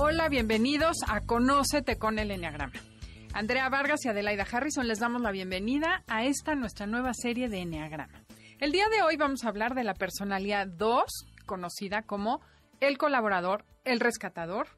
Hola, bienvenidos a Conócete con el Enneagrama. Andrea Vargas y Adelaida Harrison les damos la bienvenida a esta nuestra nueva serie de Enneagrama. El día de hoy vamos a hablar de la personalidad 2, conocida como el colaborador, el rescatador.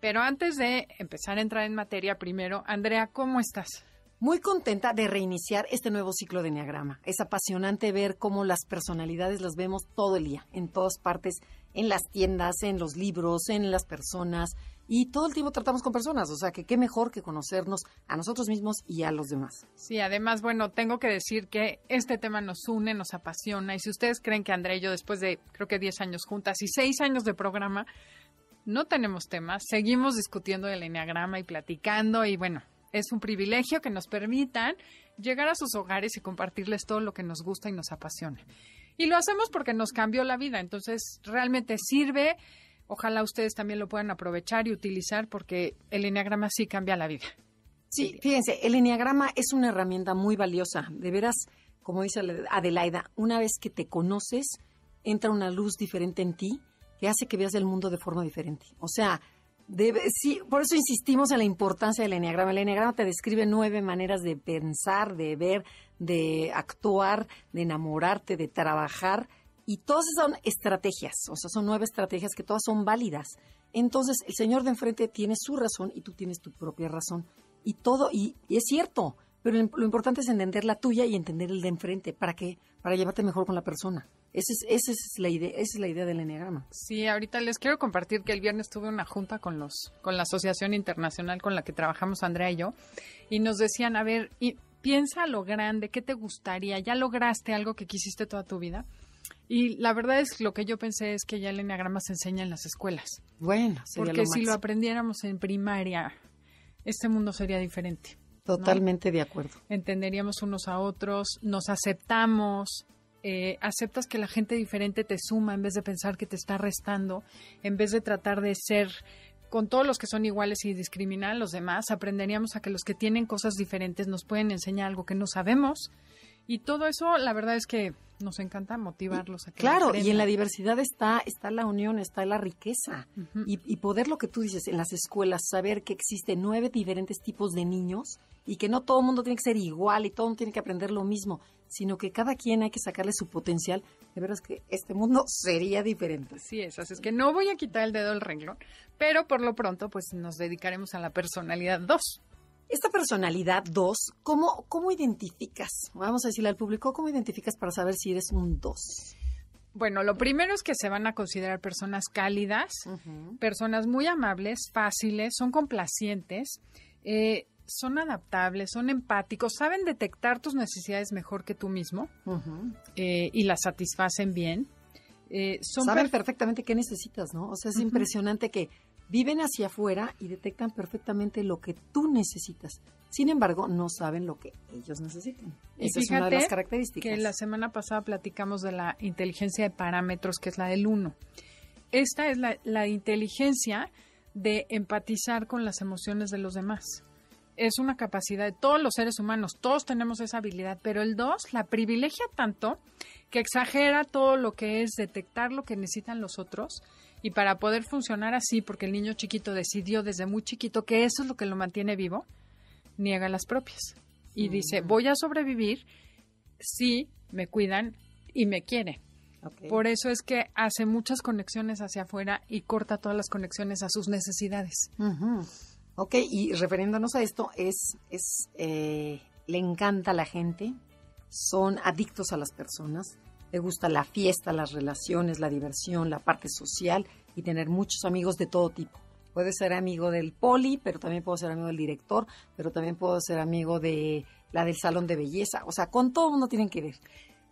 Pero antes de empezar a entrar en materia, primero, Andrea, ¿cómo estás? Muy contenta de reiniciar este nuevo ciclo de Enneagrama. Es apasionante ver cómo las personalidades las vemos todo el día, en todas partes, en las tiendas, en los libros, en las personas. Y todo el tiempo tratamos con personas, o sea que qué mejor que conocernos a nosotros mismos y a los demás. Sí, además, bueno, tengo que decir que este tema nos une, nos apasiona. Y si ustedes creen que Andrea y yo, después de creo que 10 años juntas y 6 años de programa, no tenemos temas, seguimos discutiendo el enneagrama y platicando. Y bueno, es un privilegio que nos permitan llegar a sus hogares y compartirles todo lo que nos gusta y nos apasiona. Y lo hacemos porque nos cambió la vida, entonces realmente sirve. Ojalá ustedes también lo puedan aprovechar y utilizar porque el enneagrama sí cambia la vida. Sí, fíjense, el enneagrama es una herramienta muy valiosa. De veras, como dice Adelaida, una vez que te conoces, entra una luz diferente en ti que hace que veas el mundo de forma diferente. O sea, Debe, sí, por eso insistimos en la importancia del enneagrama. El enneagrama te describe nueve maneras de pensar, de ver, de actuar, de enamorarte, de trabajar. Y todas son estrategias, o sea, son nueve estrategias que todas son válidas. Entonces, el señor de enfrente tiene su razón y tú tienes tu propia razón. Y todo, y, es cierto, pero lo importante es entender la tuya y entender el de enfrente. ¿Para qué? Para llevarte mejor con la persona. Esa es, esa es la idea, esa es la idea del enneagrama. Sí, ahorita les quiero compartir que el viernes tuve una junta con los, con la asociación internacional con la que trabajamos Andrea y yo, y nos decían, a ver, y piensa lo grande, ¿qué te gustaría? ¿Ya lograste algo que quisiste toda tu vida? Y la verdad es que lo que yo pensé es que ya el enneagrama se enseña en las escuelas. Bueno, sería porque si lo aprendiéramos en primaria, este mundo sería diferente. Totalmente de acuerdo. Entenderíamos unos a otros, nos aceptamos, eh, aceptas que la gente diferente te suma en vez de pensar que te está restando, en vez de tratar de ser con todos los que son iguales y discriminar a los demás, aprenderíamos a que los que tienen cosas diferentes nos pueden enseñar algo que no sabemos. Y todo eso, la verdad es que nos encanta motivarlos a que Claro, y en la diversidad está, está la unión, está la riqueza. y, y, poder lo que tú dices en las escuelas, saber que existen nueve diferentes tipos de niños y que no todo el mundo tiene que ser igual y todo el mundo tiene que aprender lo mismo, sino que cada quien hay que sacarle su potencial. De veras que este mundo sería diferente. Sí, es, así es que no voy a quitar el dedo del renglón, pero por lo pronto pues nos dedicaremos a la personalidad 2. Esta personalidad 2, ¿cómo, ¿cómo identificas? Vamos a decirle al público, ¿cómo identificas para saber si eres un 2? Bueno, lo primero es que se van a considerar personas cálidas, personas muy amables, fáciles, son complacientes, eh, son adaptables, son empáticos, saben detectar tus necesidades mejor que tú mismo eh, y las satisfacen bien. Eh, saben perfectamente qué necesitas, ¿no? O sea, es impresionante que viven hacia afuera y detectan perfectamente lo que tú necesitas. Sin embargo, no saben lo que ellos necesitan. Esa es una de las características. Que la semana pasada platicamos de la inteligencia de parámetros, que es la del uno. Esta es la, la inteligencia de empatizar con las emociones de los demás es una capacidad de todos los seres humanos, todos tenemos esa habilidad, pero el 2 la privilegia tanto que exagera todo lo que es detectar lo que necesitan los otros y para poder funcionar así, porque el niño chiquito decidió desde muy chiquito que eso es lo que lo mantiene vivo, niega las propias y dice, voy a sobrevivir si me cuidan y me quieren. Por eso es que hace muchas conexiones hacia afuera y corta todas las conexiones a sus necesidades. Ok, y refiriéndonos a esto, es, es eh, le encanta a la gente, son adictos a las personas, le gusta la fiesta, las relaciones, la diversión, la parte social y tener muchos amigos de todo tipo. Puede ser amigo del poli, pero también puedo ser amigo del director, pero también puedo ser amigo de la del salón de belleza. O sea, con todo mundo tienen que ver.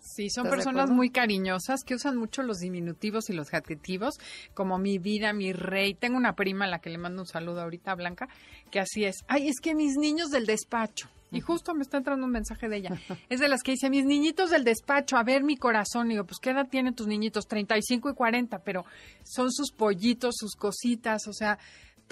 Sí, son personas muy cariñosas que usan mucho los diminutivos y los adjetivos, como mi vida, mi rey. Tengo una prima a la que le mando un saludo ahorita, Blanca, que así es. Ay, es que mis niños del despacho. Y justo me está entrando un mensaje de ella. Es de las que dice, mis niñitos del despacho, a ver mi corazón. Y digo, pues, ¿qué edad tienen tus niñitos? 35 y 40, pero son sus pollitos, sus cositas, o sea,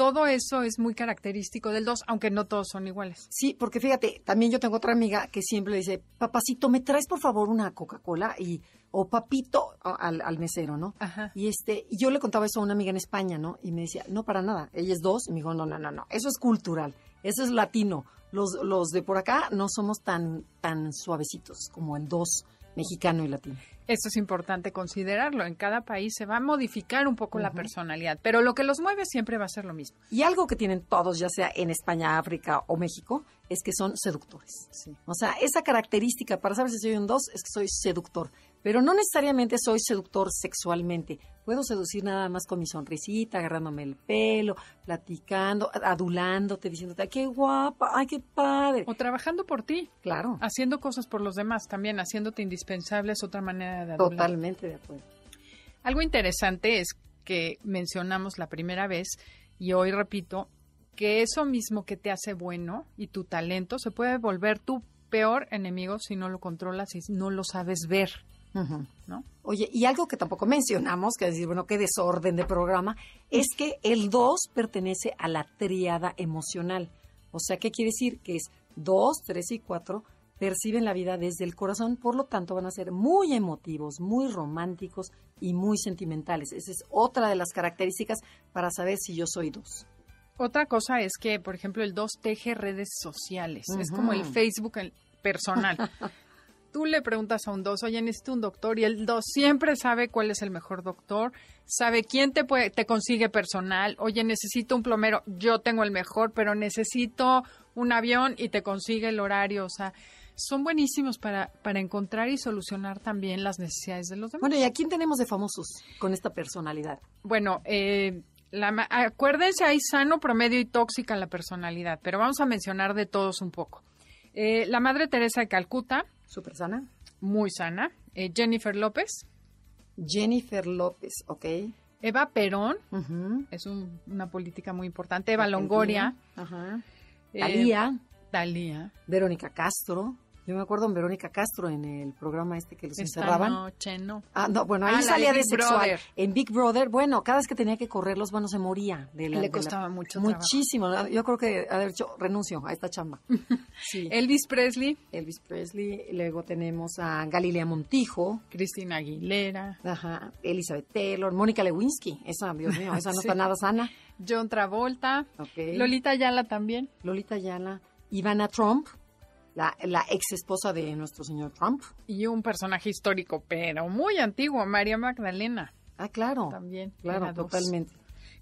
todo eso es muy característico del dos, aunque no todos son iguales. Sí, porque fíjate, también yo tengo otra amiga que siempre le dice, papacito, ¿me traes por favor una Coca-Cola? Y, o papito, al, al mesero, ¿no? Ajá. Y este, y yo le contaba eso a una amiga en España, ¿no? Y me decía, no, para nada, ella es dos, y me dijo, no, no, no, no, eso es cultural, eso es latino. Los, los de por acá no somos tan, tan suavecitos como el dos mexicano y latino. Esto es importante considerarlo. En cada país se va a modificar un poco la personalidad, pero lo que los mueve siempre va a ser lo mismo. Y algo que tienen todos, ya sea en España, África o México, es que son seductores. O sea, esa característica para saber si soy un dos es que soy seductor. Pero no necesariamente soy seductor sexualmente. Puedo seducir nada más con mi sonrisita, agarrándome el pelo, platicando, adulándote, diciéndote, qué guapa, ay, qué padre. O trabajando por ti. Claro. Haciendo cosas por los demás también, haciéndote indispensable es otra manera de adular. Totalmente de acuerdo. Algo interesante es que mencionamos la primera vez, y hoy repito, que eso mismo que te hace bueno y tu talento se puede volver tu peor enemigo si no lo controlas y no lo sabes ver. ¿No? Oye, y algo que tampoco mencionamos, que es decir, bueno, qué desorden de programa, es que el 2 pertenece a la triada emocional. O sea, ¿qué quiere decir? Que es 2, 3 y 4 perciben la vida desde el corazón, por lo tanto van a ser muy emotivos, muy románticos y muy sentimentales. Esa es otra de las características para saber si yo soy 2. Otra cosa es que, por ejemplo, el 2 teje redes sociales. Es como el Facebook personal. tú le preguntas a un dos, oye, necesito un doctor, y el dos siempre sabe cuál es el mejor doctor, sabe quién te puede, te consigue personal, oye, necesito un plomero, yo tengo el mejor, pero necesito un avión y te consigue el horario, o sea, son buenísimos para, para encontrar y solucionar también las necesidades de los demás. Bueno, ¿y a quién tenemos de famosos con esta personalidad? Bueno, eh, la, acuérdense, hay sano, promedio y tóxica la personalidad, pero vamos a mencionar de todos un poco. Eh, la Madre Teresa de Calcuta, Súper sana. Muy sana. Eh, Jennifer López. Jennifer López, ok. Eva Perón, es una política muy importante. Eva Longoria. Ajá. Eh, Talía. Verónica Castro. Yo me acuerdo en Verónica Castro en el programa este que los Esta encerraban. Noche, no. Ah, no, bueno, ahí ah, salía de, sexual. En Big Brother, bueno, cada vez que tenía que correr los manos se moría. De la, Le costaba mucho Muchísimo. Yo creo que, ver, yo renuncio a esta chamba. sí. Elvis Presley. Elvis Presley. Luego tenemos a Galilea Montijo. Cristina Aguilera. Ajá. Elizabeth Taylor. Mónica Lewinsky. Esa, Dios mío, esa no está nada sana. John Travolta. Okay. Lolita Ayala también. Lolita Ayala. Ivana Trump la, ex esposa de nuestro señor Trump. Y un personaje histórico, pero muy antiguo, María Magdalena. Ah, claro. También. Claro, totalmente.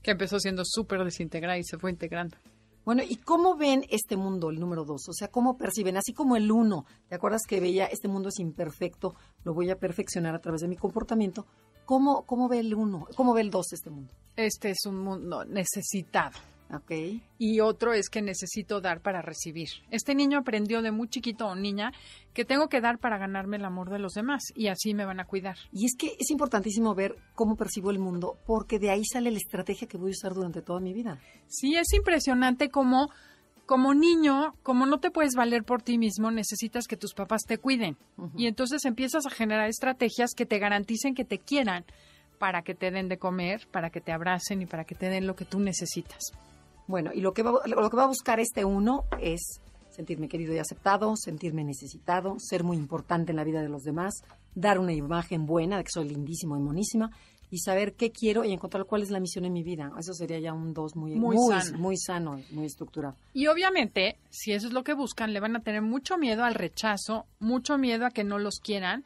que empezó siendo súper desintegrada y se fue integrando. Bueno, ¿y cómo ven este mundo, el número dos? O sea, ¿cómo perciben? Así como el uno, ¿te acuerdas que veía, este mundo es imperfecto, lo voy a perfeccionar a través de mi comportamiento? ¿Cómo, cómo ve el uno? ¿Cómo ve el dos este mundo? Este es un mundo necesitado. Okay. Y otro es que necesito dar para recibir. Este niño aprendió de muy chiquito o niña que tengo que dar para ganarme el amor de los demás y así me van a cuidar. Y es que es importantísimo ver cómo percibo el mundo porque de ahí sale la estrategia que voy a usar durante toda mi vida. Sí, es impresionante cómo como niño, como no te puedes valer por ti mismo, necesitas que tus papás te cuiden. Y entonces empiezas a generar estrategias que te garanticen que te quieran para que te den de comer, para que te abracen y para que te den lo que tú necesitas. Bueno, y lo que, va, lo que va a buscar este uno es sentirme querido y aceptado, sentirme necesitado, ser muy importante en la vida de los demás, dar una imagen buena de que soy lindísimo y monísima y saber qué quiero y encontrar cuál es la misión en mi vida. Eso sería ya un dos muy, muy, sano. muy sano, muy estructurado. Y obviamente, si eso es lo que buscan, le van a tener mucho miedo al rechazo, mucho miedo a que no los quieran,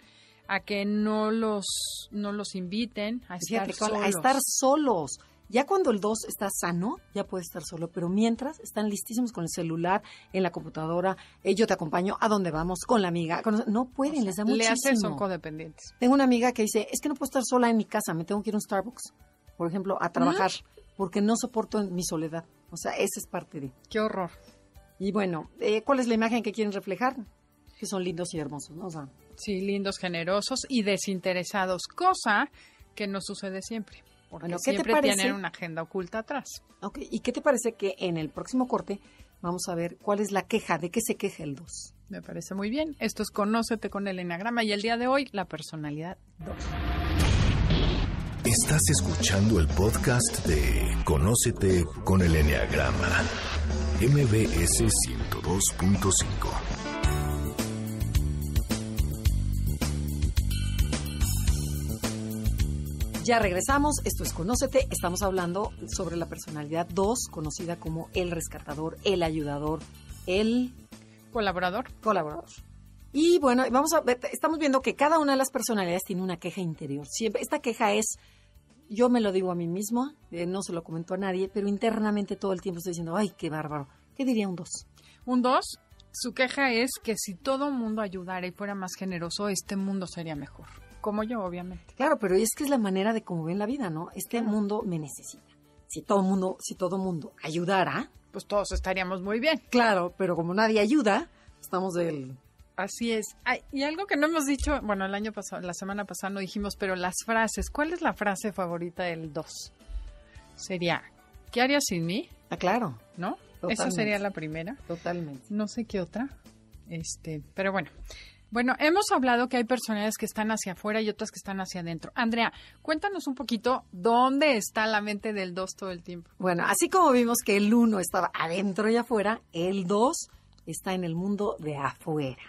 a que no los, no los inviten a estar solos. A estar solos. Ya cuando el 2 está sano, ya puede estar solo, pero mientras están listísimos con el celular, en la computadora, eh, yo te acompaño a donde vamos, con la amiga. no pueden, les da muchísimo. Le hacen, son codependientes. Tengo una amiga que dice, es que no puedo estar sola en mi casa, me tengo que ir a un Starbucks, por ejemplo, a trabajar, porque no soporto mi soledad. O sea, esa es parte de... Qué horror. Y bueno, eh, ¿cuál es la imagen que quieren reflejar? que son lindos y hermosos, ¿no? sí, lindos, generosos y desinteresados, cosa que no sucede siempre. Porque bueno, siempre tienen una agenda oculta atrás. Ok, ¿y qué te parece que en el próximo corte vamos a ver cuál es la queja, de qué se queja el 2? Me parece muy bien. Esto es Conócete con el Enagrama y el día de hoy, la personalidad 2. Estás escuchando el podcast de Conócete con el Enneagrama, MBS 102.5. Ya regresamos, esto es Conócete, estamos hablando sobre la personalidad 2, conocida como el rescatador, el ayudador, el colaborador. Colaborador. Y bueno, vamos a ver, estamos viendo que cada una de las personalidades tiene una queja interior. Siempre, esta queja es, yo me lo digo a mí mismo, eh, no se lo comento a nadie, pero internamente todo el tiempo estoy diciendo, ay, qué bárbaro. ¿Qué diría un 2? Un 2, su queja es que si todo el mundo ayudara y fuera más generoso, este mundo sería mejor como yo, obviamente. Claro, pero es que es la manera de cómo ven la vida, ¿no? Este mundo me necesita. Si todo mundo, si todo mundo ayudara, pues todos estaríamos muy bien. Claro, pero como nadie ayuda, estamos del Así es. y algo que no hemos dicho, bueno, el año pasado, la semana pasada no dijimos, pero las frases, ¿cuál es la frase favorita del 2? Sería, ¿qué harías sin mí? Ah, claro. ¿No? Esa sería la primera. Totalmente. No sé qué otra. Este, pero bueno. Bueno, hemos hablado que hay personalidades que están hacia afuera y otras que están hacia adentro. Andrea, cuéntanos un poquito dónde está la mente del 2 todo el tiempo. Bueno, así como vimos que el 1 estaba adentro y afuera, el 2 está en el mundo de afuera.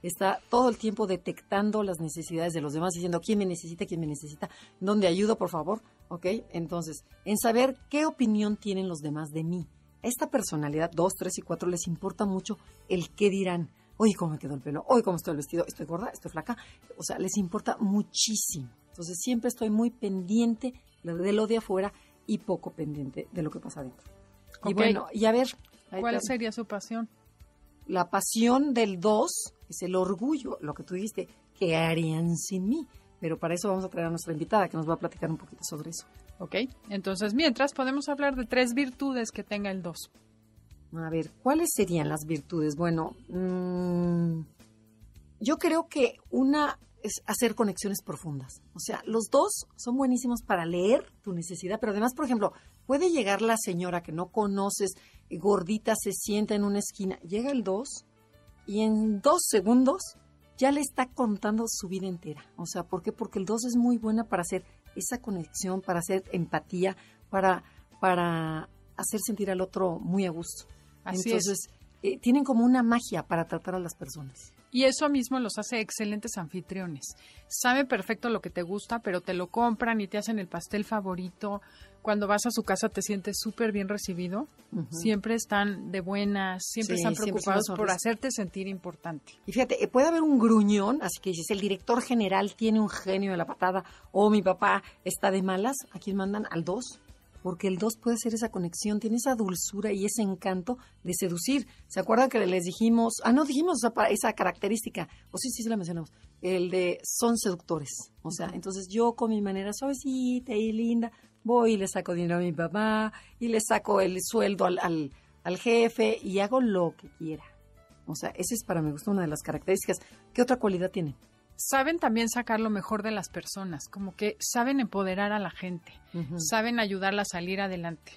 Está todo el tiempo detectando las necesidades de los demás, diciendo quién me necesita, quién me necesita, dónde ayudo, por favor. ¿Ok? Entonces, en saber qué opinión tienen los demás de mí. Esta personalidad 2, 3 y 4 les importa mucho el qué dirán hoy cómo me quedó el pelo, hoy cómo estoy el vestido, estoy gorda, estoy flaca. O sea, les importa muchísimo. Entonces siempre estoy muy pendiente de lo de afuera y poco pendiente de lo que pasa adentro. Y bueno, y a ver. ¿Cuál sería su pasión? La pasión del dos es el orgullo, lo que tú dijiste, ¿qué harían sin mí? Pero para eso vamos a traer a nuestra invitada que nos va a platicar un poquito sobre eso. Ok, entonces mientras podemos hablar de tres virtudes que tenga el dos. A ver, ¿cuáles serían las virtudes? Bueno, mm, yo creo que una es hacer conexiones profundas. O sea, los dos son buenísimos para leer tu necesidad, pero además, por ejemplo, puede llegar la señora que no conoces, gordita, se sienta en una esquina, llega el dos y en dos segundos ya le está contando su vida entera. O sea, ¿por qué? Porque el dos es muy buena para hacer esa conexión, para hacer empatía, para, para hacer sentir al otro muy a gusto. Entonces, eh, tienen como una magia para tratar a las personas. Y eso mismo los hace excelentes anfitriones. Sabe perfecto lo que te gusta, pero te lo compran y te hacen el pastel favorito. Cuando vas a su casa te sientes súper bien recibido. Siempre están de buenas, siempre están preocupados por hacerte sentir importante. Y fíjate, eh, puede haber un gruñón, así que dices, el director general tiene un genio de la patada o mi papá está de malas. ¿A quién mandan? Al dos porque el 2 puede ser esa conexión, tiene esa dulzura y ese encanto de seducir. ¿Se acuerdan que les dijimos, ah, no dijimos esa, característica, o sí, sí, sí la mencionamos, el de son seductores. O sea, entonces yo con mi manera suavecita y linda, voy y le saco dinero a mi papá y le saco el sueldo al, al, al jefe y hago lo que quiera. O sea, esa es para mi gusto una de las características. ¿Qué otra cualidad tiene? Saben también sacar lo mejor de las personas, como que saben empoderar a la gente, saben ayudarla a salir adelante.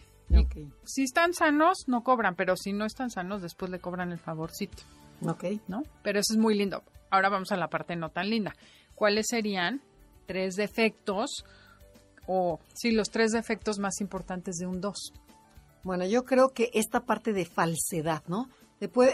Si están sanos, no cobran, pero si no están sanos, después le cobran el favorcito. Ok. ¿No? Pero eso es muy lindo. Ahora vamos a la parte no tan linda. ¿Cuáles serían tres defectos o, sí, los tres defectos más importantes de un dos? Bueno, yo creo que esta parte de falsedad, ¿no?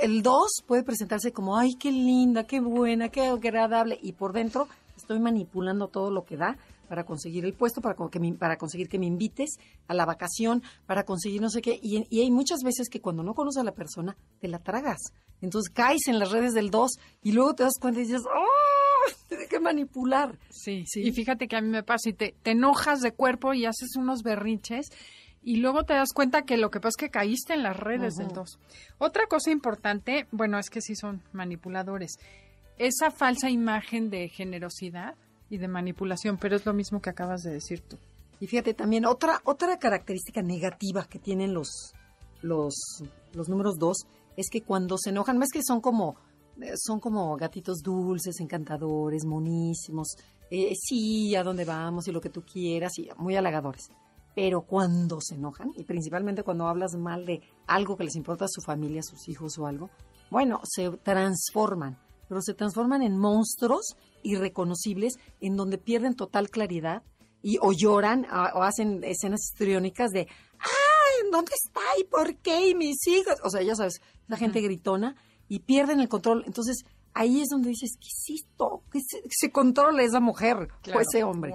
El 2 puede presentarse como, ay, qué linda, qué buena, qué agradable, y por dentro estoy manipulando todo lo que da para conseguir el puesto, para, que para conseguir que me invites a la vacación, para conseguir no sé qué. Y, hay muchas veces que cuando no conoces a la persona, te la tragas. Entonces caes en las redes del 2 y luego te das cuenta y dices, ¡oh! Tiene que manipular. Sí, sí. Y fíjate que a mí me pasa y te, te enojas de cuerpo y haces unos berrinches y luego te das cuenta que lo que pasa es que caíste en las redes del 2. Otra cosa importante, bueno, es que sí son manipuladores. Esa falsa imagen de generosidad y de manipulación, pero es lo mismo que acabas de decir tú. Y fíjate también, otra, otra característica negativa que tienen los, los, los números 2 es que cuando se enojan, más que son como eh, son como gatitos dulces, encantadores, monísimos. Eh, sí, a dónde vamos y lo que tú quieras, y muy halagadores. Pero cuando se enojan, y principalmente cuando hablas mal de algo que les importa a su familia, a sus hijos o algo, bueno, se transforman, pero se transforman en monstruos irreconocibles en donde pierden total claridad y o lloran o hacen escenas histriónicas de ¡ay! ¿Dónde está? ¿Y por qué? ¿Y mis hijos? O sea, ya sabes, la gente gritona y pierden el control. Entonces, ahí es donde dices, ¿qué es esto? ¿Qué se, controla esa mujer o ese hombre?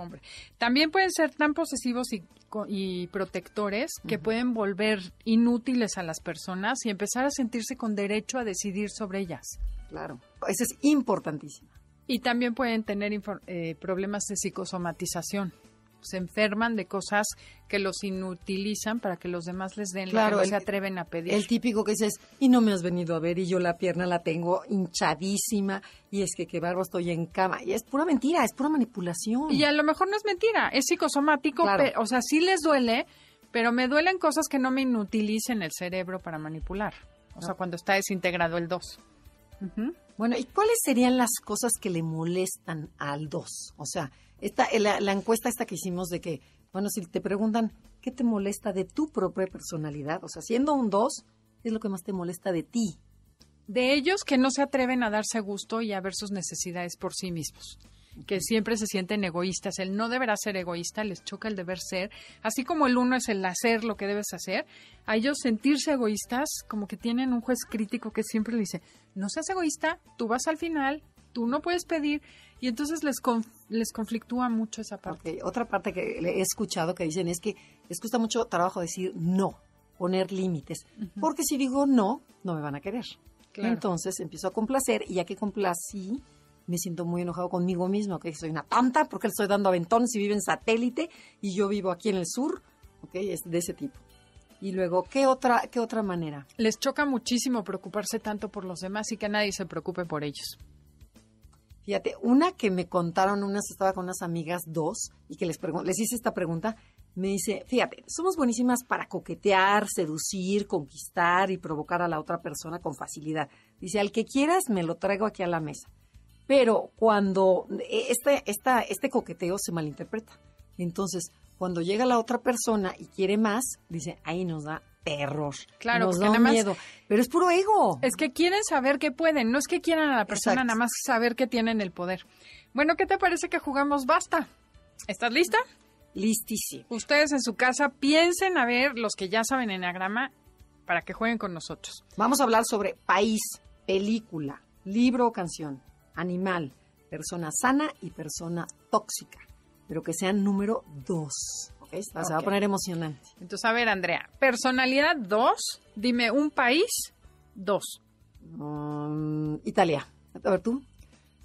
También pueden ser tan posesivos y, protectores que pueden volver inútiles a las personas y empezar a sentirse con derecho a decidir sobre ellas. Claro, eso es importantísimo. Y también pueden tener eh, problemas de psicosomatización se enferman de cosas que los inutilizan para que los demás les den claro, lo que se atreven a pedir. El típico que dices, y no me has venido a ver y yo la pierna la tengo hinchadísima y es que qué barro estoy en cama. Y es pura mentira, es pura manipulación. Y a lo mejor no es mentira, es psicosomático, o sea, sí les duele, pero me duelen cosas que no me inutilicen el cerebro para manipular. O sea, cuando está desintegrado el 2. Bueno, ¿y cuáles serían las cosas que le molestan al 2? O sea, esta, la, la, encuesta esta que hicimos de que, bueno, si te preguntan, ¿qué te molesta de tu propia personalidad? O sea, siendo un 2, ¿qué es lo que más te molesta de ti? De ellos que no se atreven a darse gusto y a ver sus necesidades por sí mismos que siempre se sienten egoístas. El no deberá ser egoísta, les choca el deber ser. Así como el uno es el hacer lo que debes hacer, a ellos sentirse egoístas, como que tienen un juez crítico que siempre le dice, no seas egoísta, tú vas al final, tú no puedes pedir. Y entonces les, les conflictúa mucho esa parte. Otra parte que he escuchado que dicen es que les cuesta mucho trabajo decir no, poner límites. Porque si digo no, no me van a querer. Entonces empiezo a complacer y ya que complací, me siento muy enojado conmigo mismo, que soy una tonta porque le estoy dando aventones y vive en satélite y yo vivo aquí en el sur, ¿ok? Es de ese tipo. Y luego, ¿qué otra, ¿qué otra manera? Les choca muchísimo preocuparse tanto por los demás y que nadie se preocupe por ellos. Fíjate, una que me contaron, unas estaba con unas amigas, dos, y que les, les hice esta pregunta, me dice, fíjate, somos buenísimas para coquetear, seducir, conquistar y provocar a la otra persona con facilidad. Dice, al que quieras me lo traigo aquí a la mesa. Pero cuando este, esta, este coqueteo se malinterpreta. Entonces, cuando llega la otra persona y quiere más, dice, ahí nos da terror. Claro, nos da miedo. Pero es puro ego. Es que quieren saber que pueden, no es que quieran a la persona nada más saber que tienen el poder. Bueno, ¿qué te parece que jugamos basta? ¿Estás lista? Listísimo. Ustedes en su casa piensen a ver los que ya saben enagrama para que jueguen con nosotros. Vamos a hablar sobre país, película, libro o canción animal, persona sana y persona tóxica, pero que sean número dos. Se va a poner emocionante. Entonces, a ver, Andrea, personalidad dos, dime un país, dos. Um, Italia. A ver tú.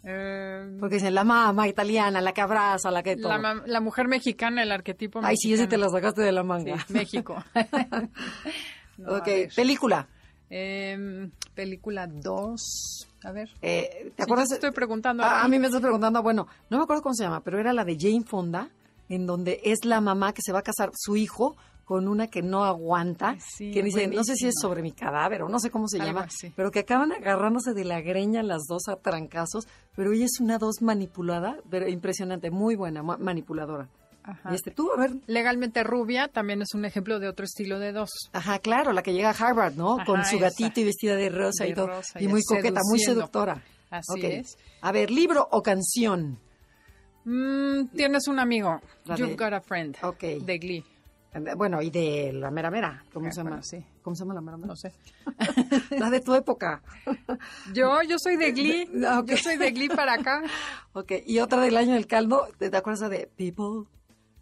Eh, Porque dicen la mamá italiana, la que abraza, la que todo. La, mujer mexicana, el arquetipo Ay, sí, ese te lo sacaste de la manga. México. ok, película. Em, película 2. A ver. Eh, ¿Te acuerdas? estoy preguntando. A, a, mí me estás preguntando, bueno, no me acuerdo cómo se llama, pero era la de Jane Fonda, en donde es la mamá que se va a casar su hijo con una que no aguanta, que dice, no sé si es sobre mi cadáver o no sé cómo se llama, pero que acaban agarrándose de la greña las dos a trancazos, pero ella es una dos manipulada, pero impresionante, muy buena, manipuladora. Ajá. Este, tú, a ver. Legalmente rubia también es un ejemplo de otro estilo de dos. Ajá, claro, la que llega a Harvard, ¿no? Con su gatito y vestida de rosa y todo. y, muy coqueta, muy seductora. Así es. A ver, libro o canción. Mm, tienes un amigo. You've got a friend. Ok. De Glee. Bueno, y de la mera mera, ¿cómo ah, se llama? sí. ¿Cómo se llama la mera mera? No sé. la de tu época. yo, yo soy de Glee. Yo soy de Glee para acá. Ok, y otra del año del caldo, ¿te acuerdas de People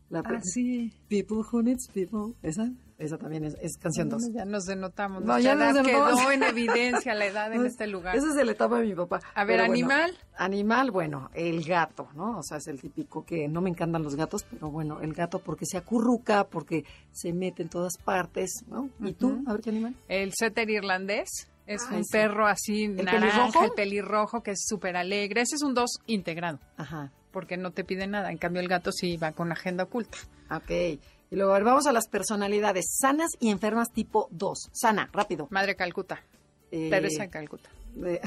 la ah, sí. People Who Needs People. ¿Esa? Esa también es, es canción 2. ya nos denotamos. No, ya nos quedó en evidencia la edad en este lugar. Esa es de la etapa de mi papá. A ver, animal. animal, bueno, el gato, ¿no? O sea, es el típico que no me encantan los gatos, pero bueno, el gato porque se acurruca, porque se mete en todas partes, ¿no? ¿Y tú? A ver qué animal. El setter irlandés. Es un perro así ¿El naranja, el pelirrojo, que es súper alegre. Ese es un dos integrado. Ajá porque no te pide nada. En cambio, el gato sí va con agenda oculta. Ok. Y luego vamos a las personalidades sanas y enfermas tipo 2. Sana, rápido. Madre Calcuta. Eh, Teresa Calcuta. De,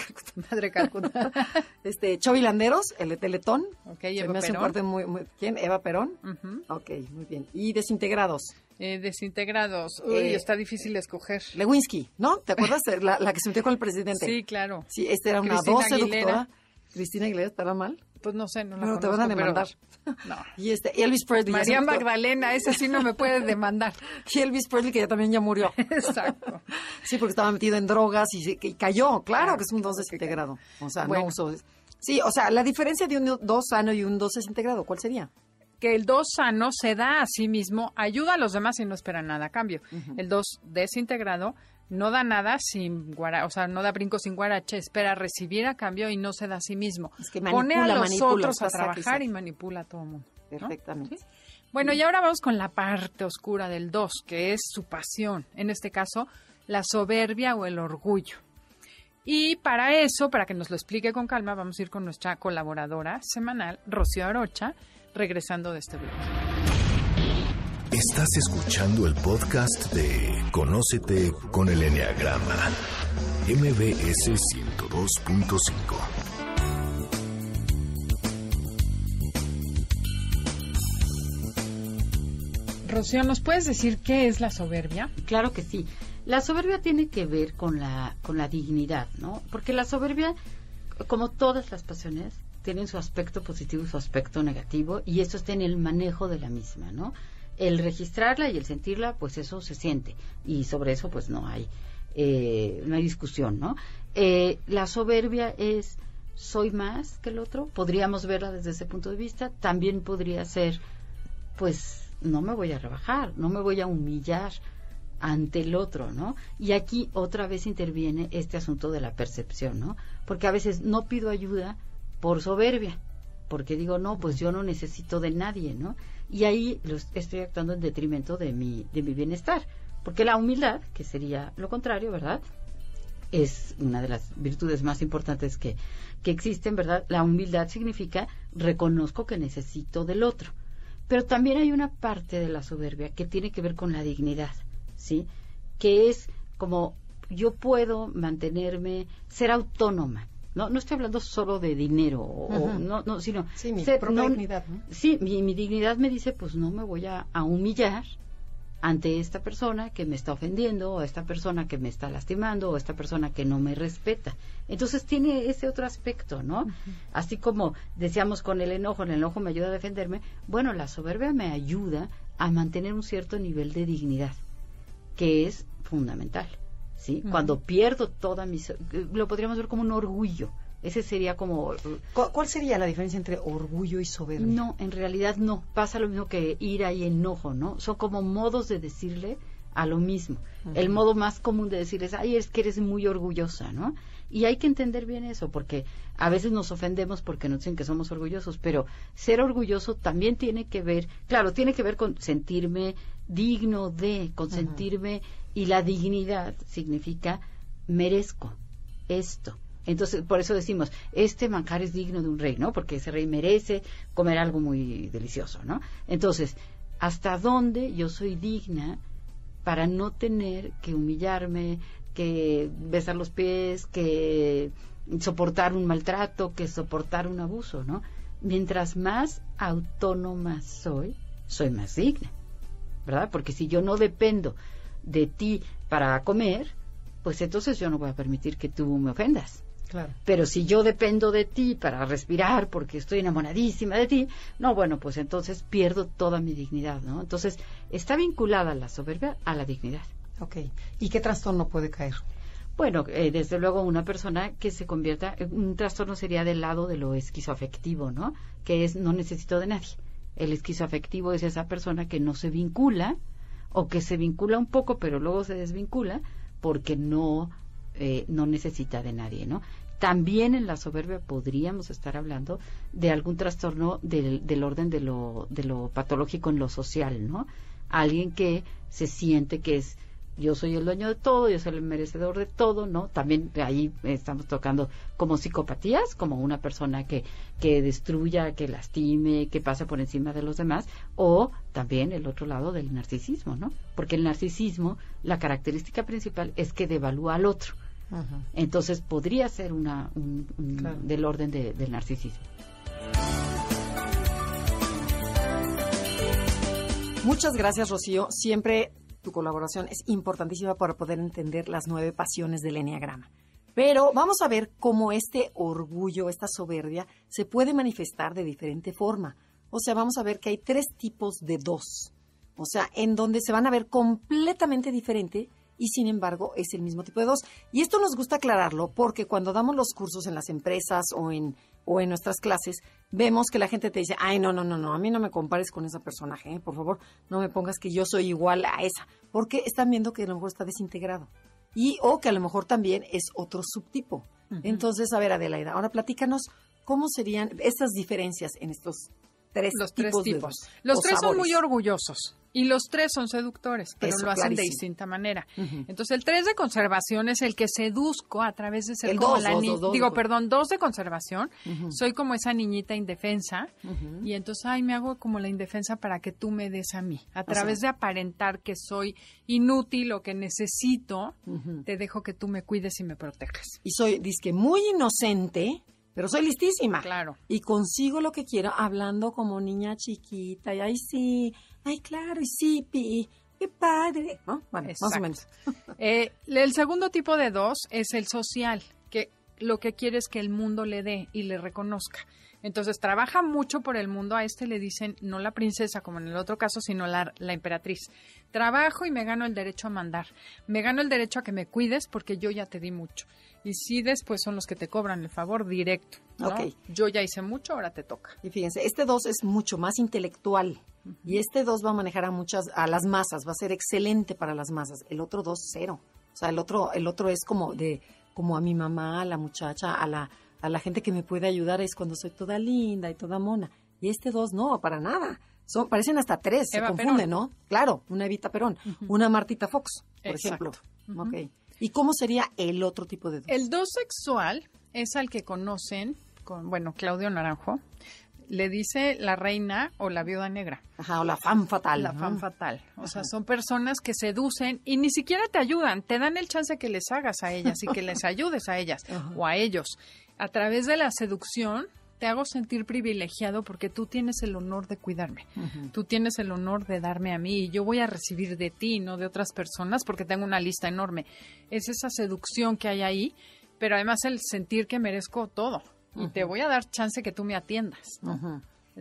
Madre Calcuta. este, Chovilanderos, el de Teletón. Ok, Eva Perón. muy, muy, ¿Quién? Eva Perón. Ok, muy bien. Y Desintegrados. Eh, desintegrados. Uy, eh, está difícil escoger. Lewinsky, ¿no? ¿Te acuerdas? la, la que se metió con el presidente. Sí, claro. Sí, esta era una Cristina doce doctora. Cristina Aguilera, ¿estará mal? Pues no sé, no la no, te van a demandar. No. Y este, Elvis Presley. María Magdalena, esa sí no me puede demandar. y Elvis Presley, que ya también ya murió. Exacto. sí, porque estaba metido en drogas y, cayó. Claro, que es un 2 desintegrado. O sea, no uso. Sí, o sea, la diferencia de un 2 sano y un 2 desintegrado, ¿cuál sería? que el 2 sano se da a sí mismo, ayuda a los demás y no espera nada a cambio. El 2 desintegrado no da nada sin guara, o sea, no da brinco sin guarache, espera recibir a cambio y no se da a sí mismo. Es que Pone a los otros a trabajar y manipula a todo el mundo. Perfectamente. Bueno, y ahora vamos con la parte oscura del 2, que es su pasión, en este caso, la soberbia o el orgullo. Y para eso, para que nos lo explique con calma, vamos a ir con nuestra colaboradora semanal, Rocío Arocha, regresando de este bloque. Estás escuchando el podcast de Conócete con el Enneagrama, MBS 102.5. Rocío, ¿nos puedes decir qué es la soberbia? Claro que sí. La soberbia tiene que ver con la, con la dignidad, ¿no? Porque la soberbia, como todas las pasiones, tienen su aspecto positivo y su aspecto negativo, y eso está en el manejo de la misma, ¿no? El registrarla y el sentirla, pues eso se siente y sobre eso pues no hay eh, no hay discusión, ¿no? Eh, la soberbia es soy más que el otro, podríamos verla desde ese punto de vista, también podría ser pues no me voy a rebajar, no me voy a humillar ante el otro, ¿no? Y aquí otra vez interviene este asunto de la percepción, ¿no? Porque a veces no pido ayuda por soberbia, porque digo, no, pues yo no necesito de nadie, ¿no? Y ahí estoy actuando en detrimento de mi, de mi bienestar. Porque la humildad, que sería lo contrario, ¿verdad? Es una de las virtudes más importantes que, que existen, ¿verdad? La humildad significa reconozco que necesito del otro. Pero también hay una parte de la soberbia que tiene que ver con la dignidad, ¿sí? Que es como yo puedo mantenerme, ser autónoma, no, no estoy hablando solo de dinero, o, no, no, sino... Sí, mi dignidad, Sí, mi, dignidad me dice, pues no me voy a, humillar ante esta persona que me está ofendiendo, o esta persona que me está lastimando, o esta persona que no me respeta. Entonces tiene ese otro aspecto, ¿no? Así como decíamos con el enojo, el enojo me ayuda a defenderme, bueno, la soberbia me ayuda a mantener un cierto nivel de dignidad, que es fundamental. ¿Sí? Cuando pierdo toda mi... Lo podríamos ver como un orgullo. Ese sería como... ¿Cuál sería la diferencia entre orgullo y soberbia? No, en realidad no. Pasa lo mismo que ira y enojo, ¿no? Son como modos de decirle a lo mismo. El modo más común de decir es, ay, es que eres muy orgullosa, ¿no? Y hay que entender bien eso, porque a veces nos ofendemos porque nos dicen que somos orgullosos, pero ser orgulloso también tiene que ver, claro, tiene que ver con sentirme digno de, con sentirme, y la dignidad significa merezco esto. Entonces, por eso decimos, este manjar es digno de un rey, ¿no? Porque ese rey merece comer algo muy delicioso, ¿no? Entonces, ¿hasta dónde yo soy digna para no tener que humillarme, que besar los pies, que soportar un maltrato, que soportar un abuso, ¿no? Mientras más autónoma soy, soy más digna, ¿verdad? Porque si yo no dependo de ti para comer, pues entonces yo no voy a permitir que tú me ofendas. Claro. Pero si yo dependo de ti para respirar porque estoy enamoradísima de ti, no, bueno, pues entonces pierdo toda mi dignidad, ¿no? Entonces está vinculada la soberbia a la dignidad. Ok. ¿Y qué trastorno puede caer? Bueno, eh, desde luego una persona que se convierta, un trastorno sería del lado de lo esquizoafectivo, ¿no? Que es no necesito de nadie. El esquizoafectivo es esa persona que no se vincula o que se vincula un poco pero luego se desvincula porque no eh, no necesita de nadie, ¿no? También en la soberbia podríamos estar hablando de algún trastorno del, del orden de lo, de lo patológico en lo social, ¿no? Alguien que se siente que es yo soy el dueño de todo, yo soy el merecedor de todo, ¿no? También ahí estamos tocando como psicopatías, como una persona que, que destruya, que lastime, que pase por encima de los demás, o también el otro lado del narcisismo, ¿no? Porque el narcisismo, la característica principal es que devalúa al otro. Entonces podría ser una del orden del narcisismo. Muchas gracias, Rocío. Siempre tu colaboración es importantísima para poder entender las nueve pasiones del Enneagrama. Pero vamos a ver cómo este orgullo, esta soberbia, se puede manifestar de diferente forma. O sea, vamos a ver que hay tres tipos de dos. O sea, en donde se van a ver completamente diferente y sin embargo es el mismo tipo de dos. Y esto nos gusta aclararlo porque cuando damos los cursos en las empresas o en o en nuestras clases, vemos que la gente te dice, ay, no, no, no, no, a mí no me compares con esa personaje, ¿eh? por favor, no me pongas que yo soy igual a esa, porque están viendo que a lo mejor está desintegrado. Y o que a lo mejor también es otro subtipo. Entonces, a ver, Adelaida, ahora platícanos cómo serían estas diferencias en estos tres los tipos. Tres tipos. los tres son muy orgullosos. Y los tres son seductores, pero lo hacen de distinta manera. Entonces, el tres de conservación es el que seduzco a través de ser como la niña. Digo, perdón, dos de conservación. Soy como esa niñita indefensa. Y entonces, ay, me hago como la indefensa para que tú me des a mí. A través de aparentar que soy inútil o que necesito, te dejo que tú me cuides y me protejas. Y soy, disque, muy inocente pero soy listísima. Claro. Y consigo lo que quiero hablando como niña chiquita. Y ay, sí, ay, claro, y sí, pi, qué padre. ¿No? Bueno, más o menos. Eh, el segundo tipo de dos es el social, que lo que quiere es que el mundo le dé y le reconozca. Entonces trabaja mucho por el mundo. A este le dicen no la princesa como en el otro caso, sino la, la, emperatriz. Trabajo y me gano el derecho a mandar. Me gano el derecho a que me cuides porque yo ya te di mucho. Y sí, después son los que te cobran el favor directo. ¿no? Yo ya hice mucho, ahora te toca. Y fíjense, este 2 es mucho más intelectual. Y este 2 va a manejar a muchas, a las masas, va a ser excelente para las masas. El otro 2, cero. O sea, el otro, el otro es como de, como a mi mamá, a la muchacha, a la, a la gente que me puede ayudar, es cuando soy toda linda y toda mona. Y este 2 no, para nada. Son, parecen hasta tres, se confunden, ¿no? Claro, una Evita Perón, una Martita Fox, por ejemplo. Okay. ¿Y cómo sería el otro tipo de dos? El dos sexual es al que conocen, con, bueno, Claudio Naranjo, le dice la reina o la viuda negra. Ajá, o la fan fatal. La fan fatal. O sea, son personas que seducen y ni siquiera te ayudan, te dan el chance que les hagas a ellas y que les ayudes a ellas o a ellos. A través de la seducción te hago sentir privilegiado porque tú tienes el honor de cuidarme. Tú tienes el honor de darme a mí y yo voy a recibir de ti, no de otras personas, porque tengo una lista enorme. Es esa seducción que hay ahí, pero además el sentir que merezco todo. Y te voy a dar chance que tú me atiendas.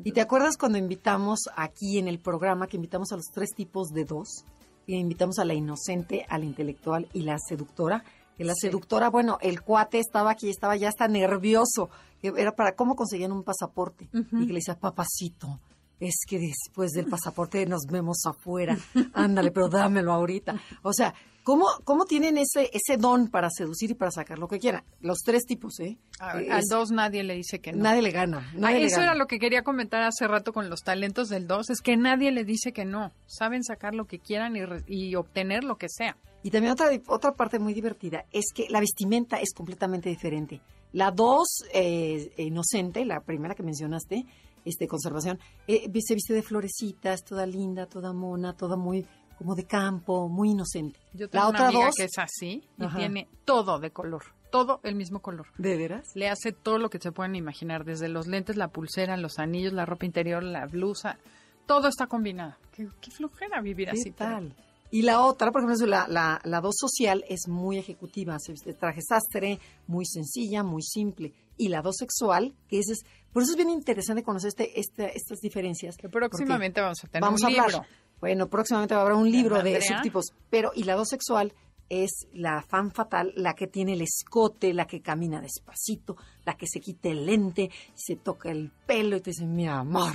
¿Y te acuerdas cuando invitamos aquí en el programa, que invitamos a los tres tipos de dos? Y invitamos a la inocente, a la intelectual y la seductora. Y la seductora, bueno, el cuate estaba aquí, estaba ya hasta nervioso era para cómo conseguían un pasaporte. Y que le decía, papacito, es que después del pasaporte nos vemos afuera. Ándale, pero dámelo ahorita. O sea, ¿cómo, cómo tienen ese, ese don para seducir y para sacar lo que quieran? Los tres tipos, ¿eh? al dos nadie le dice que no. Nadie le gana. eso era lo que quería comentar hace rato con los talentos del dos, es que nadie le dice que no. Saben sacar lo que quieran y, y obtener lo que sea. Y también otra, otra parte muy divertida es que la vestimenta es completamente diferente. La dos, eh, inocente, la primera que mencionaste, este, conservación, eh, se viste de florecitas, toda linda, toda mona, toda muy como de campo, muy inocente. Yo tengo la otra una amiga que es así y tiene todo de color, todo el mismo color. ¿De veras? Le hace todo lo que se pueden imaginar, desde los lentes, la pulsera, los anillos, la ropa interior, la blusa, todo está combinado. Qué, flojera vivir así. tal? Y la otra, por ejemplo, la, la, la dos social es muy ejecutiva, se viste traje sastre, muy sencilla, muy simple. Y la dos sexual, que es, por eso es bien interesante conocer este, este estas diferencias. Que próximamente vamos a tener un libro. Bueno, próximamente habrá un libro de subtipos. Pero, y la dos sexual es la fan fatal, la que tiene el escote, la que camina despacito, la que se quita el lente, se toca el pelo y te dice, mi amor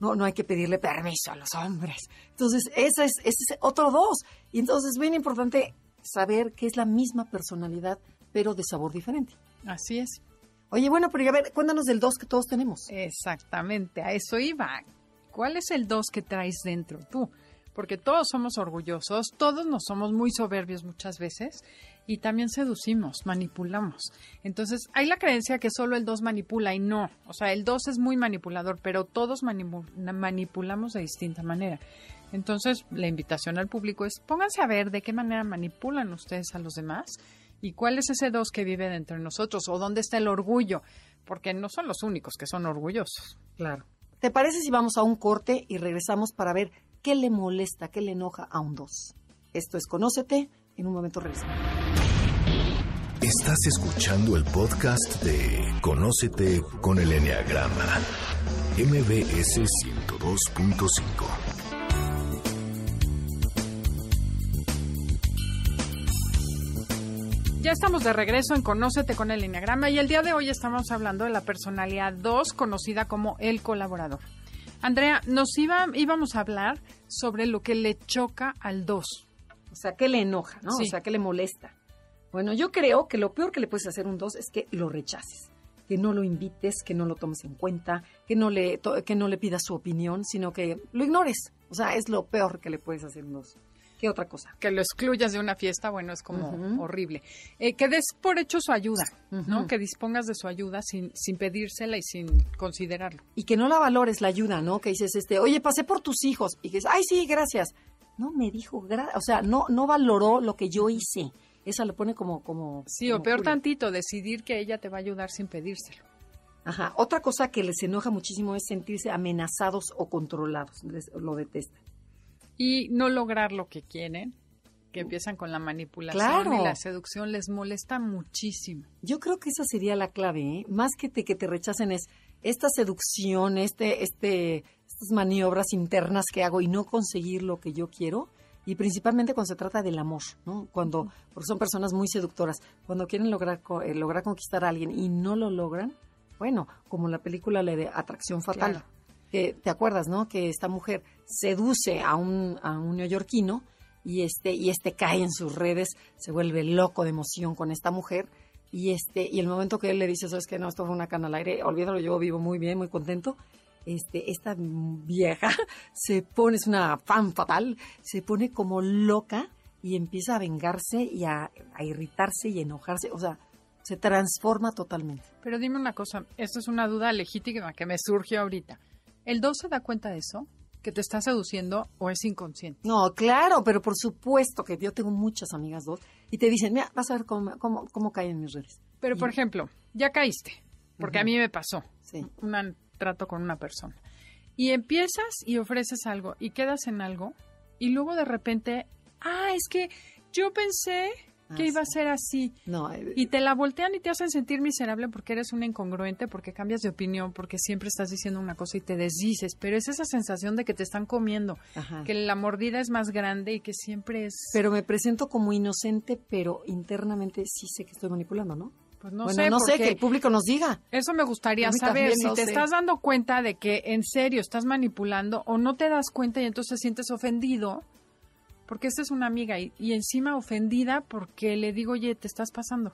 no, no hay que pedirle permiso a los hombres. Entonces, ese es, ese es otro dos. Y entonces es bien importante saber que es la misma personalidad, pero de sabor diferente. Así es. Oye, bueno, pero ya ver, cuéntanos del dos que todos tenemos. Exactamente, a eso iba. ¿Cuál es el dos que traes dentro tú? Porque todos somos orgullosos, todos nos somos muy soberbios muchas veces y también seducimos, manipulamos. Entonces, hay la creencia que solo el 2 manipula y no. O sea, el 2 es muy manipulador, pero todos manipulamos de distinta manera. Entonces, la invitación al público es pónganse a ver de qué manera manipulan ustedes a los demás ¿Y cuál es ese dos que vive dentro de nosotros? ¿O dónde está el orgullo? Porque no son los únicos que son orgullosos. Claro. ¿Te parece si vamos a un corte y regresamos para ver qué le molesta, qué le enoja a un dos? Esto es Conócete. En un momento regresamos. Estás escuchando el podcast de Conócete con el Enneagrama. MBS 102.5. Ya estamos de regreso en Conócete con el Enneagrama y el día de hoy estamos hablando de la personalidad 2, conocida como el colaborador. Andrea, nos iba, íbamos a hablar sobre lo que le choca al 2. O sea, ¿qué le enoja, no? O sea, ¿qué le molesta? Bueno, yo creo que lo peor que le puedes hacer a un 2 es que lo rechaces, que no lo invites, que no lo tomes en cuenta, que no le, que no le pidas su opinión, sino que lo ignores. O sea, es lo peor que le puedes hacer a un 2 otra cosa? Que lo excluyas de una fiesta, bueno, es como horrible. Eh, que des por hecho su ayuda, ¿no? Que dispongas de su ayuda sin, sin pedírsela y sin considerarlo. Y que no la valores la ayuda, ¿no? Que dices, este, oye, pasé por tus hijos. Y que dices, ay, sí, gracias. No me dijo, o sea, no, no valoró lo que yo hice. Esa lo pone como... como sí, o peor tantito, decidir que ella te va a ayudar sin pedírselo. Ajá. Otra cosa que les enoja muchísimo es sentirse amenazados o controlados. lo detestan y no lograr lo que quieren, que empiezan con la manipulación y la seducción, les molesta muchísimo. Yo creo que esa sería la clave, ¿eh? más que te, que te rechacen es esta seducción, este, este, estas maniobras internas que hago y no conseguir lo que yo quiero. Y principalmente cuando se trata del amor, ¿no? Cuando, porque son personas muy seductoras, cuando quieren lograr, eh, lograr conquistar a alguien y no lo logran, bueno, como la película la de Atracción Fatal te acuerdas, ¿no? Que esta mujer seduce a un, a un neoyorquino y este, y este cae en sus redes, se vuelve loco de emoción con esta mujer. Y este, y el momento que él le dice, sabes que no, esto fue una cana al aire, olvídalo, yo vivo muy bien, muy contento. Este, esta vieja se pone, es una fan fatal, se pone como loca y empieza a vengarse y a, a irritarse y enojarse. O sea, se transforma totalmente. Pero dime una cosa, esto es una duda legítima que me surgió ahorita. ¿El 2 se da cuenta de eso? ¿Que te está seduciendo o es inconsciente? No, claro, pero por supuesto que yo tengo muchas amigas dos y te dicen, mira, vas a ver cómo, cómo, cómo caen mis redes. Pero, por ejemplo, ya caíste, porque a mí me pasó sí. un trato con una persona. Y empiezas y ofreces algo y quedas en algo y luego de repente, ah, es que yo pensé que iba a ser así. No, eh, y te la voltean y te hacen sentir miserable porque eres una incongruente, porque cambias de opinión, porque siempre estás diciendo una cosa y te desdices. Pero es esa sensación de que te están comiendo, que la mordida es más grande y que siempre es. Pero me presento como inocente, pero internamente sí sé que estoy manipulando, ¿no? Pues no sé, no sé, que el público nos diga. Eso me gustaría saber. si te estás dando cuenta de que en serio estás manipulando o no te das cuenta y entonces sientes ofendido, porque esta es una amiga y, encima ofendida porque le digo, oye, te estás pasando.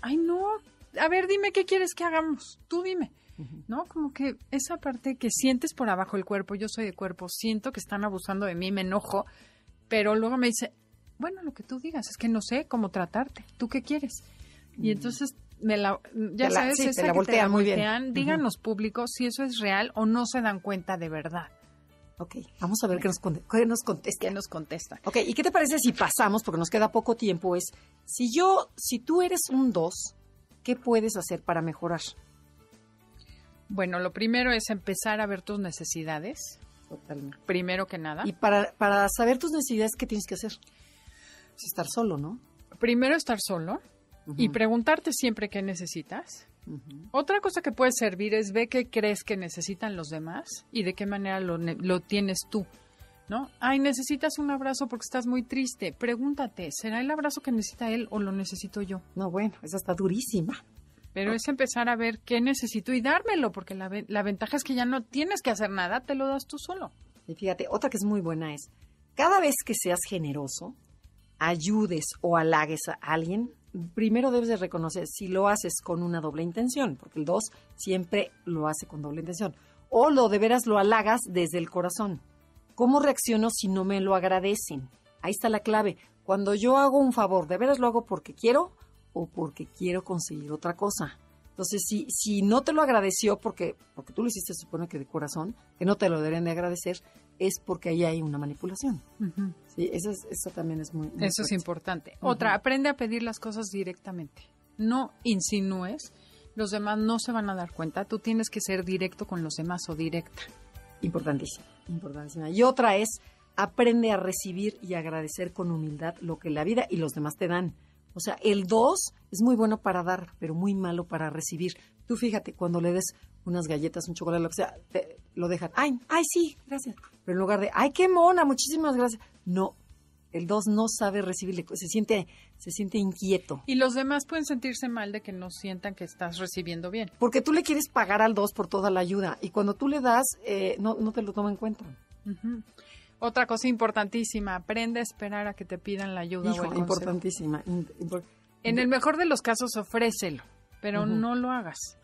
Ay, no, a ver, dime qué quieres que hagamos, tú dime. ¿No? Como que esa parte que sientes por abajo el cuerpo, yo soy de cuerpo, siento que están abusando de mí, me enojo, pero luego me dice, bueno, lo que tú digas, es que no sé cómo tratarte, ¿tú qué quieres? Y mm. entonces me la, ya sabes, sí, la voltean muy bien. díganos públicos si eso es real o no se dan cuenta de verdad. Ok, vamos a ver qué nos, qué nos contesta. ¿Qué nos contesta? Ok, ¿y qué te parece si pasamos, porque nos queda poco tiempo, es, si yo, si tú eres un 2, ¿qué puedes hacer para mejorar? Bueno, lo primero es empezar a ver tus necesidades. Totalmente. Primero que nada. Y para, para saber tus necesidades, ¿qué tienes que hacer? estar solo, ¿no? Primero estar solo y preguntarte siempre qué necesitas. Otra cosa que puede servir es ver qué crees que necesitan los demás y de qué manera lo, lo tienes tú. ¿No? Ay, necesitas un abrazo porque estás muy triste. Pregúntate, ¿será el abrazo que necesita él o lo necesito yo? No, bueno, esa está durísima. Pero es empezar a ver qué necesito y dármelo, porque la, la ventaja es que ya no tienes que hacer nada, te lo das tú solo. Y fíjate, otra que es muy buena es, cada vez que seas generoso, ayudes o halagues a alguien, primero debes de reconocer si lo haces con una doble intención, porque el 2 siempre lo hace con doble intención, o lo de veras lo halagas desde el corazón. ¿Cómo reacciono si no me lo agradecen? Ahí está la clave. Cuando yo hago un favor, ¿de veras lo hago porque quiero o porque quiero conseguir otra cosa? Entonces, si, si no te lo agradeció porque, porque tú lo hiciste, supone que de corazón, que no te lo deberían de agradecer, es porque ahí hay una manipulación. Sí, eso, también es muy... eso es importante. Otra, aprende a pedir las cosas directamente. No insinúes, los demás no se van a dar cuenta, tú tienes que ser directo con los demás o directa. Importantísima, importantísima. Y otra es, aprende a recibir y agradecer con humildad lo que la vida y los demás te dan. O sea, el 2 es muy bueno para dar, pero muy malo para recibir. Tú fíjate, cuando le des unas galletas, un chocolate, lo que sea, te, lo dejan. Ay, ay, sí, gracias. Pero en lugar de, ay, qué mona, muchísimas gracias. No, el 2 no sabe recibirle, se siente, se siente inquieto. Y los demás pueden sentirse mal de que no sientan que estás recibiendo bien. Porque tú le quieres pagar al 2 por toda la ayuda y cuando tú le das, eh, no, no te lo toma en cuenta. Otra cosa importantísima, aprende a esperar a que te pidan la ayuda. o el importantísima. en el mejor de los casos, ofrécelo, pero no lo hagas.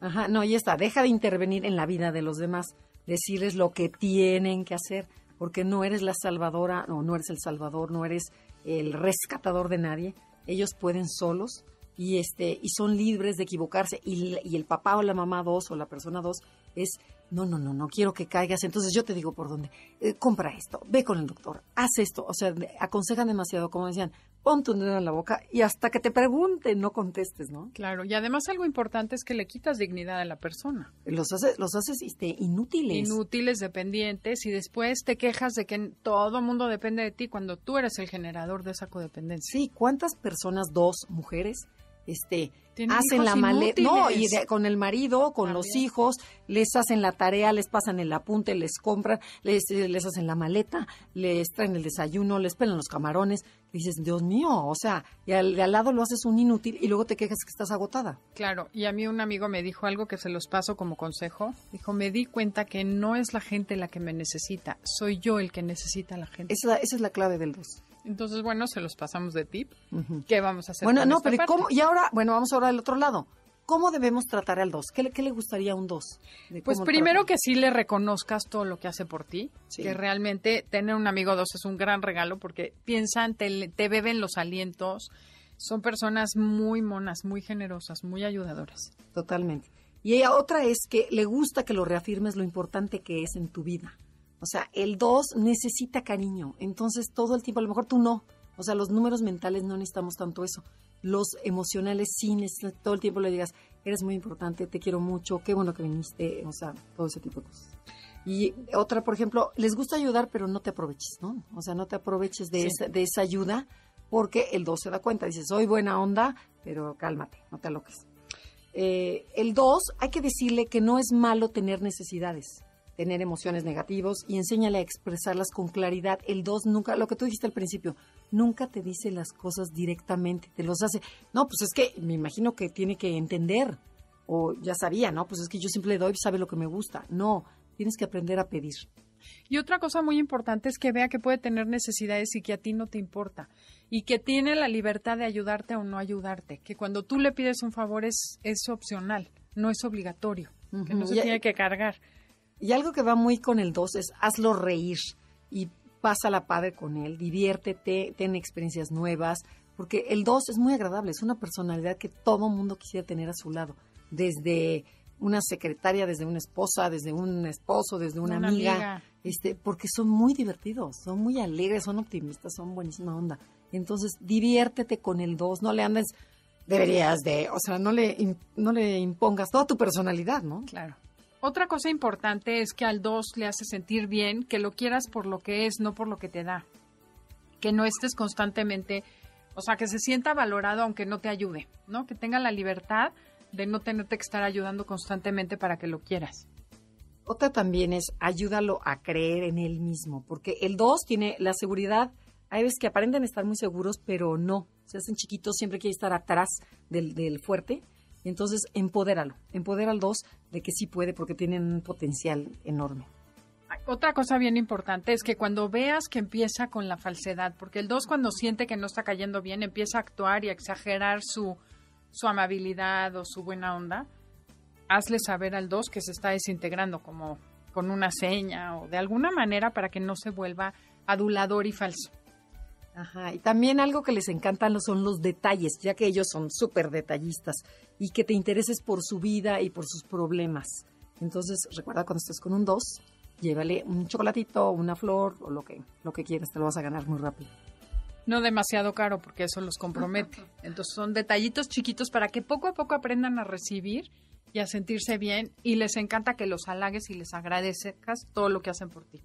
Ajá, no, y está, deja de intervenir en la vida de los demás, decirles lo que tienen que hacer, porque no eres la salvadora, no, no eres el salvador, no eres el rescatador de nadie. Ellos pueden solos y este y son libres de equivocarse y, el papá o la mamá dos o la persona dos es no, no, no, no quiero que caigas. Entonces yo te digo por dónde. Eh, compra esto, ve con el doctor, haz esto. O sea, aconsejan demasiado, como decían, pon tu dedo en la boca y hasta que te pregunten no contestes, ¿no? Claro, y además algo importante es que le quitas dignidad a la persona. Los haces, los haces este, inútiles. Inútiles, dependientes, y después te quejas de que todo mundo depende de ti cuando tú eres el generador de esa codependencia. Sí, ¿cuántas personas, dos mujeres, este, hacen la maleta, no, y con el marido, con los hijos, les hacen la tarea, les pasan el apunte, les compran, les, les hacen la maleta, les traen el desayuno, les pelan los camarones. dices, Dios mío, o sea, y al, al lado lo haces un inútil y luego te quejas que estás agotada. Claro, y a mí un amigo me dijo algo que se los paso como consejo. Dijo, me di cuenta que no es la gente la que me necesita, soy yo el que necesita a la gente. Esa, esa es la clave del dos. Entonces, bueno, se los pasamos de tip. ¿Qué vamos a hacer? Bueno, no, pero ¿cómo? Y ahora, bueno, vamos ahora al otro lado. ¿Cómo debemos tratar al 2? ¿Qué, le gustaría a un 2? Pues primero que sí le reconozcas todo lo que hace por ti, que realmente tener un amigo 2 es un gran regalo porque piensan, te, te beben los alientos, son personas muy monas, muy generosas, muy ayudadoras. Totalmente. Y otra es que le gusta que lo reafirmes lo importante que es en tu vida. O sea, el 2 necesita cariño, entonces todo el tiempo, a lo mejor tú no. O sea, los números mentales no necesitamos tanto eso. Los emocionales sí necesitan, todo el tiempo le digas, eres muy importante, te quiero mucho, qué bueno que viniste, o sea, todo ese tipo de cosas. Y otra, por ejemplo, les gusta ayudar, pero no te aproveches, ¿no? O sea, no te aproveches de, esa, de esa ayuda porque el 2 se da cuenta, dice, soy buena onda, pero cálmate, no te aloques. Eh, el 2, hay que decirle que no es malo tener necesidades tener emociones negativas y enséñale a expresarlas con claridad. El dos nunca, lo que tú dijiste al principio, nunca te dice las cosas directamente, te los hace. No, pues es que me imagino que tiene que entender, o ya sabía, ¿no? Pues es que yo siempre le doy, sabe lo que me gusta. No, tienes que aprender a pedir. Y otra cosa muy importante es que vea que puede tener necesidades y que a ti no te importa. Y que tiene la libertad de ayudarte o no ayudarte. Que cuando tú le pides un favor es, es opcional, no es obligatorio. Que no se tiene que cargar. Y algo que va muy con el 2 es hazlo reír y pasa la padre con él, diviértete, ten experiencias nuevas, porque el 2 es muy agradable, es una personalidad que todo mundo quisiera tener a su lado, desde una secretaria, desde una esposa, desde un esposo, desde una, amiga, este, porque son muy divertidos, son muy alegres, son optimistas, son buenísima onda. Entonces, diviértete con el 2, no le andes deberías de, o sea, no le no le impongas toda tu personalidad, ¿no? Claro. Otra cosa importante es que al 2 le hace sentir bien que lo quieras por lo que es, no por lo que te da. Que no estés constantemente, o sea, que se sienta valorado aunque no te ayude, ¿no? Que tenga la libertad de no tenerte que estar ayudando constantemente para que lo quieras. Otra también es ayúdalo a creer en él mismo, porque el 2 tiene la seguridad, hay veces que aparentan estar muy seguros, pero no, se hacen chiquitos, siempre quiere estar atrás del, del fuerte entonces, empodéralo, empodera al dos de que sí puede porque tienen un potencial enorme. Otra cosa bien importante es que cuando veas que empieza con la falsedad, porque el 2 cuando siente que no está cayendo bien empieza a actuar y a exagerar su, su amabilidad o su buena onda, hazle saber al 2 que se está desintegrando como con una seña o de alguna manera para que no se vuelva adulador y falso. Ajá, y también algo que les encantan son los detalles, ya que ellos son súper detallistas y que te intereses por su vida y por sus problemas. Entonces, recuerda cuando estés con un 2, llévale un chocolatito, una flor o lo que, lo que quieras, te lo vas a ganar muy rápido. No demasiado caro porque eso los compromete. Entonces son detallitos chiquitos para que poco a poco aprendan a recibir y a sentirse bien y les encanta que los halagues y les agradezcas todo lo que hacen por ti.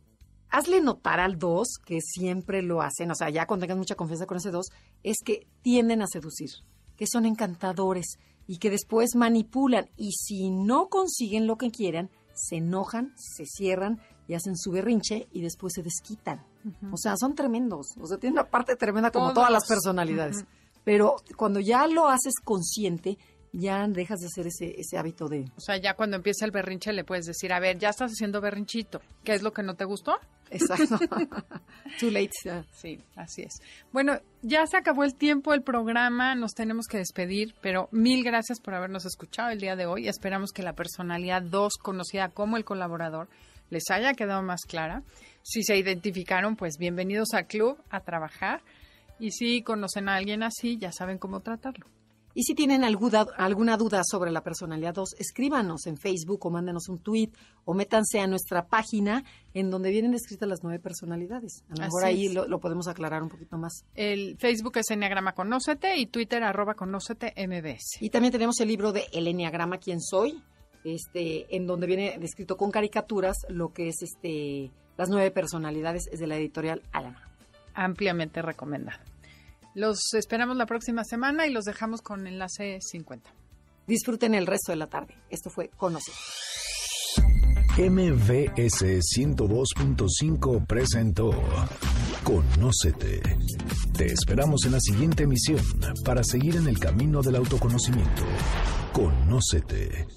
Hazle notar al dos, que siempre lo hacen, o sea, ya cuando tengas mucha confianza con ese dos, es que tienden a seducir, que son encantadores y que después manipulan y si no consiguen lo que quieran, se enojan, se cierran y hacen su berrinche y después se desquitan. O sea, son tremendos. O sea, tienen una parte tremenda como todas las personalidades. Pero cuando ya lo haces consciente, ya dejas de hacer ese, ese hábito de... O sea, ya cuando empieza el berrinche le puedes decir, a ver, ya estás haciendo berrinchito. ¿Qué es lo que no te gustó? Exacto. Too late. Sí, así es. Bueno, ya se acabó el tiempo del programa, nos tenemos que despedir, pero mil gracias por habernos escuchado el día de hoy. Esperamos que la personalidad 2, conocida como el colaborador, les haya quedado más clara. Si se identificaron, pues bienvenidos al club a trabajar. Y si conocen a alguien así, ya saben cómo tratarlo. Y si tienen alguna, alguna duda sobre la personalidad 2, escríbanos en Facebook o mándenos un tweet o métanse a nuestra página en donde vienen descritas las nueve personalidades. A lo mejor ahí lo, podemos aclarar un poquito más. El Facebook es Enneagrama Conócete y Twitter arroba Conócete MBS. Y también tenemos el libro de El Enneagrama Quién Soy, este, en donde viene descrito con caricaturas lo que es este las nueve personalidades, es de la editorial Alama. Ampliamente recomendado. Los esperamos la próxima semana y los dejamos con enlace 50. Disfruten el resto de la tarde. Esto fue Conoce. MVS 102.5 presentó Conócete. Te esperamos en la siguiente emisión para seguir en el camino del autoconocimiento. Conócete.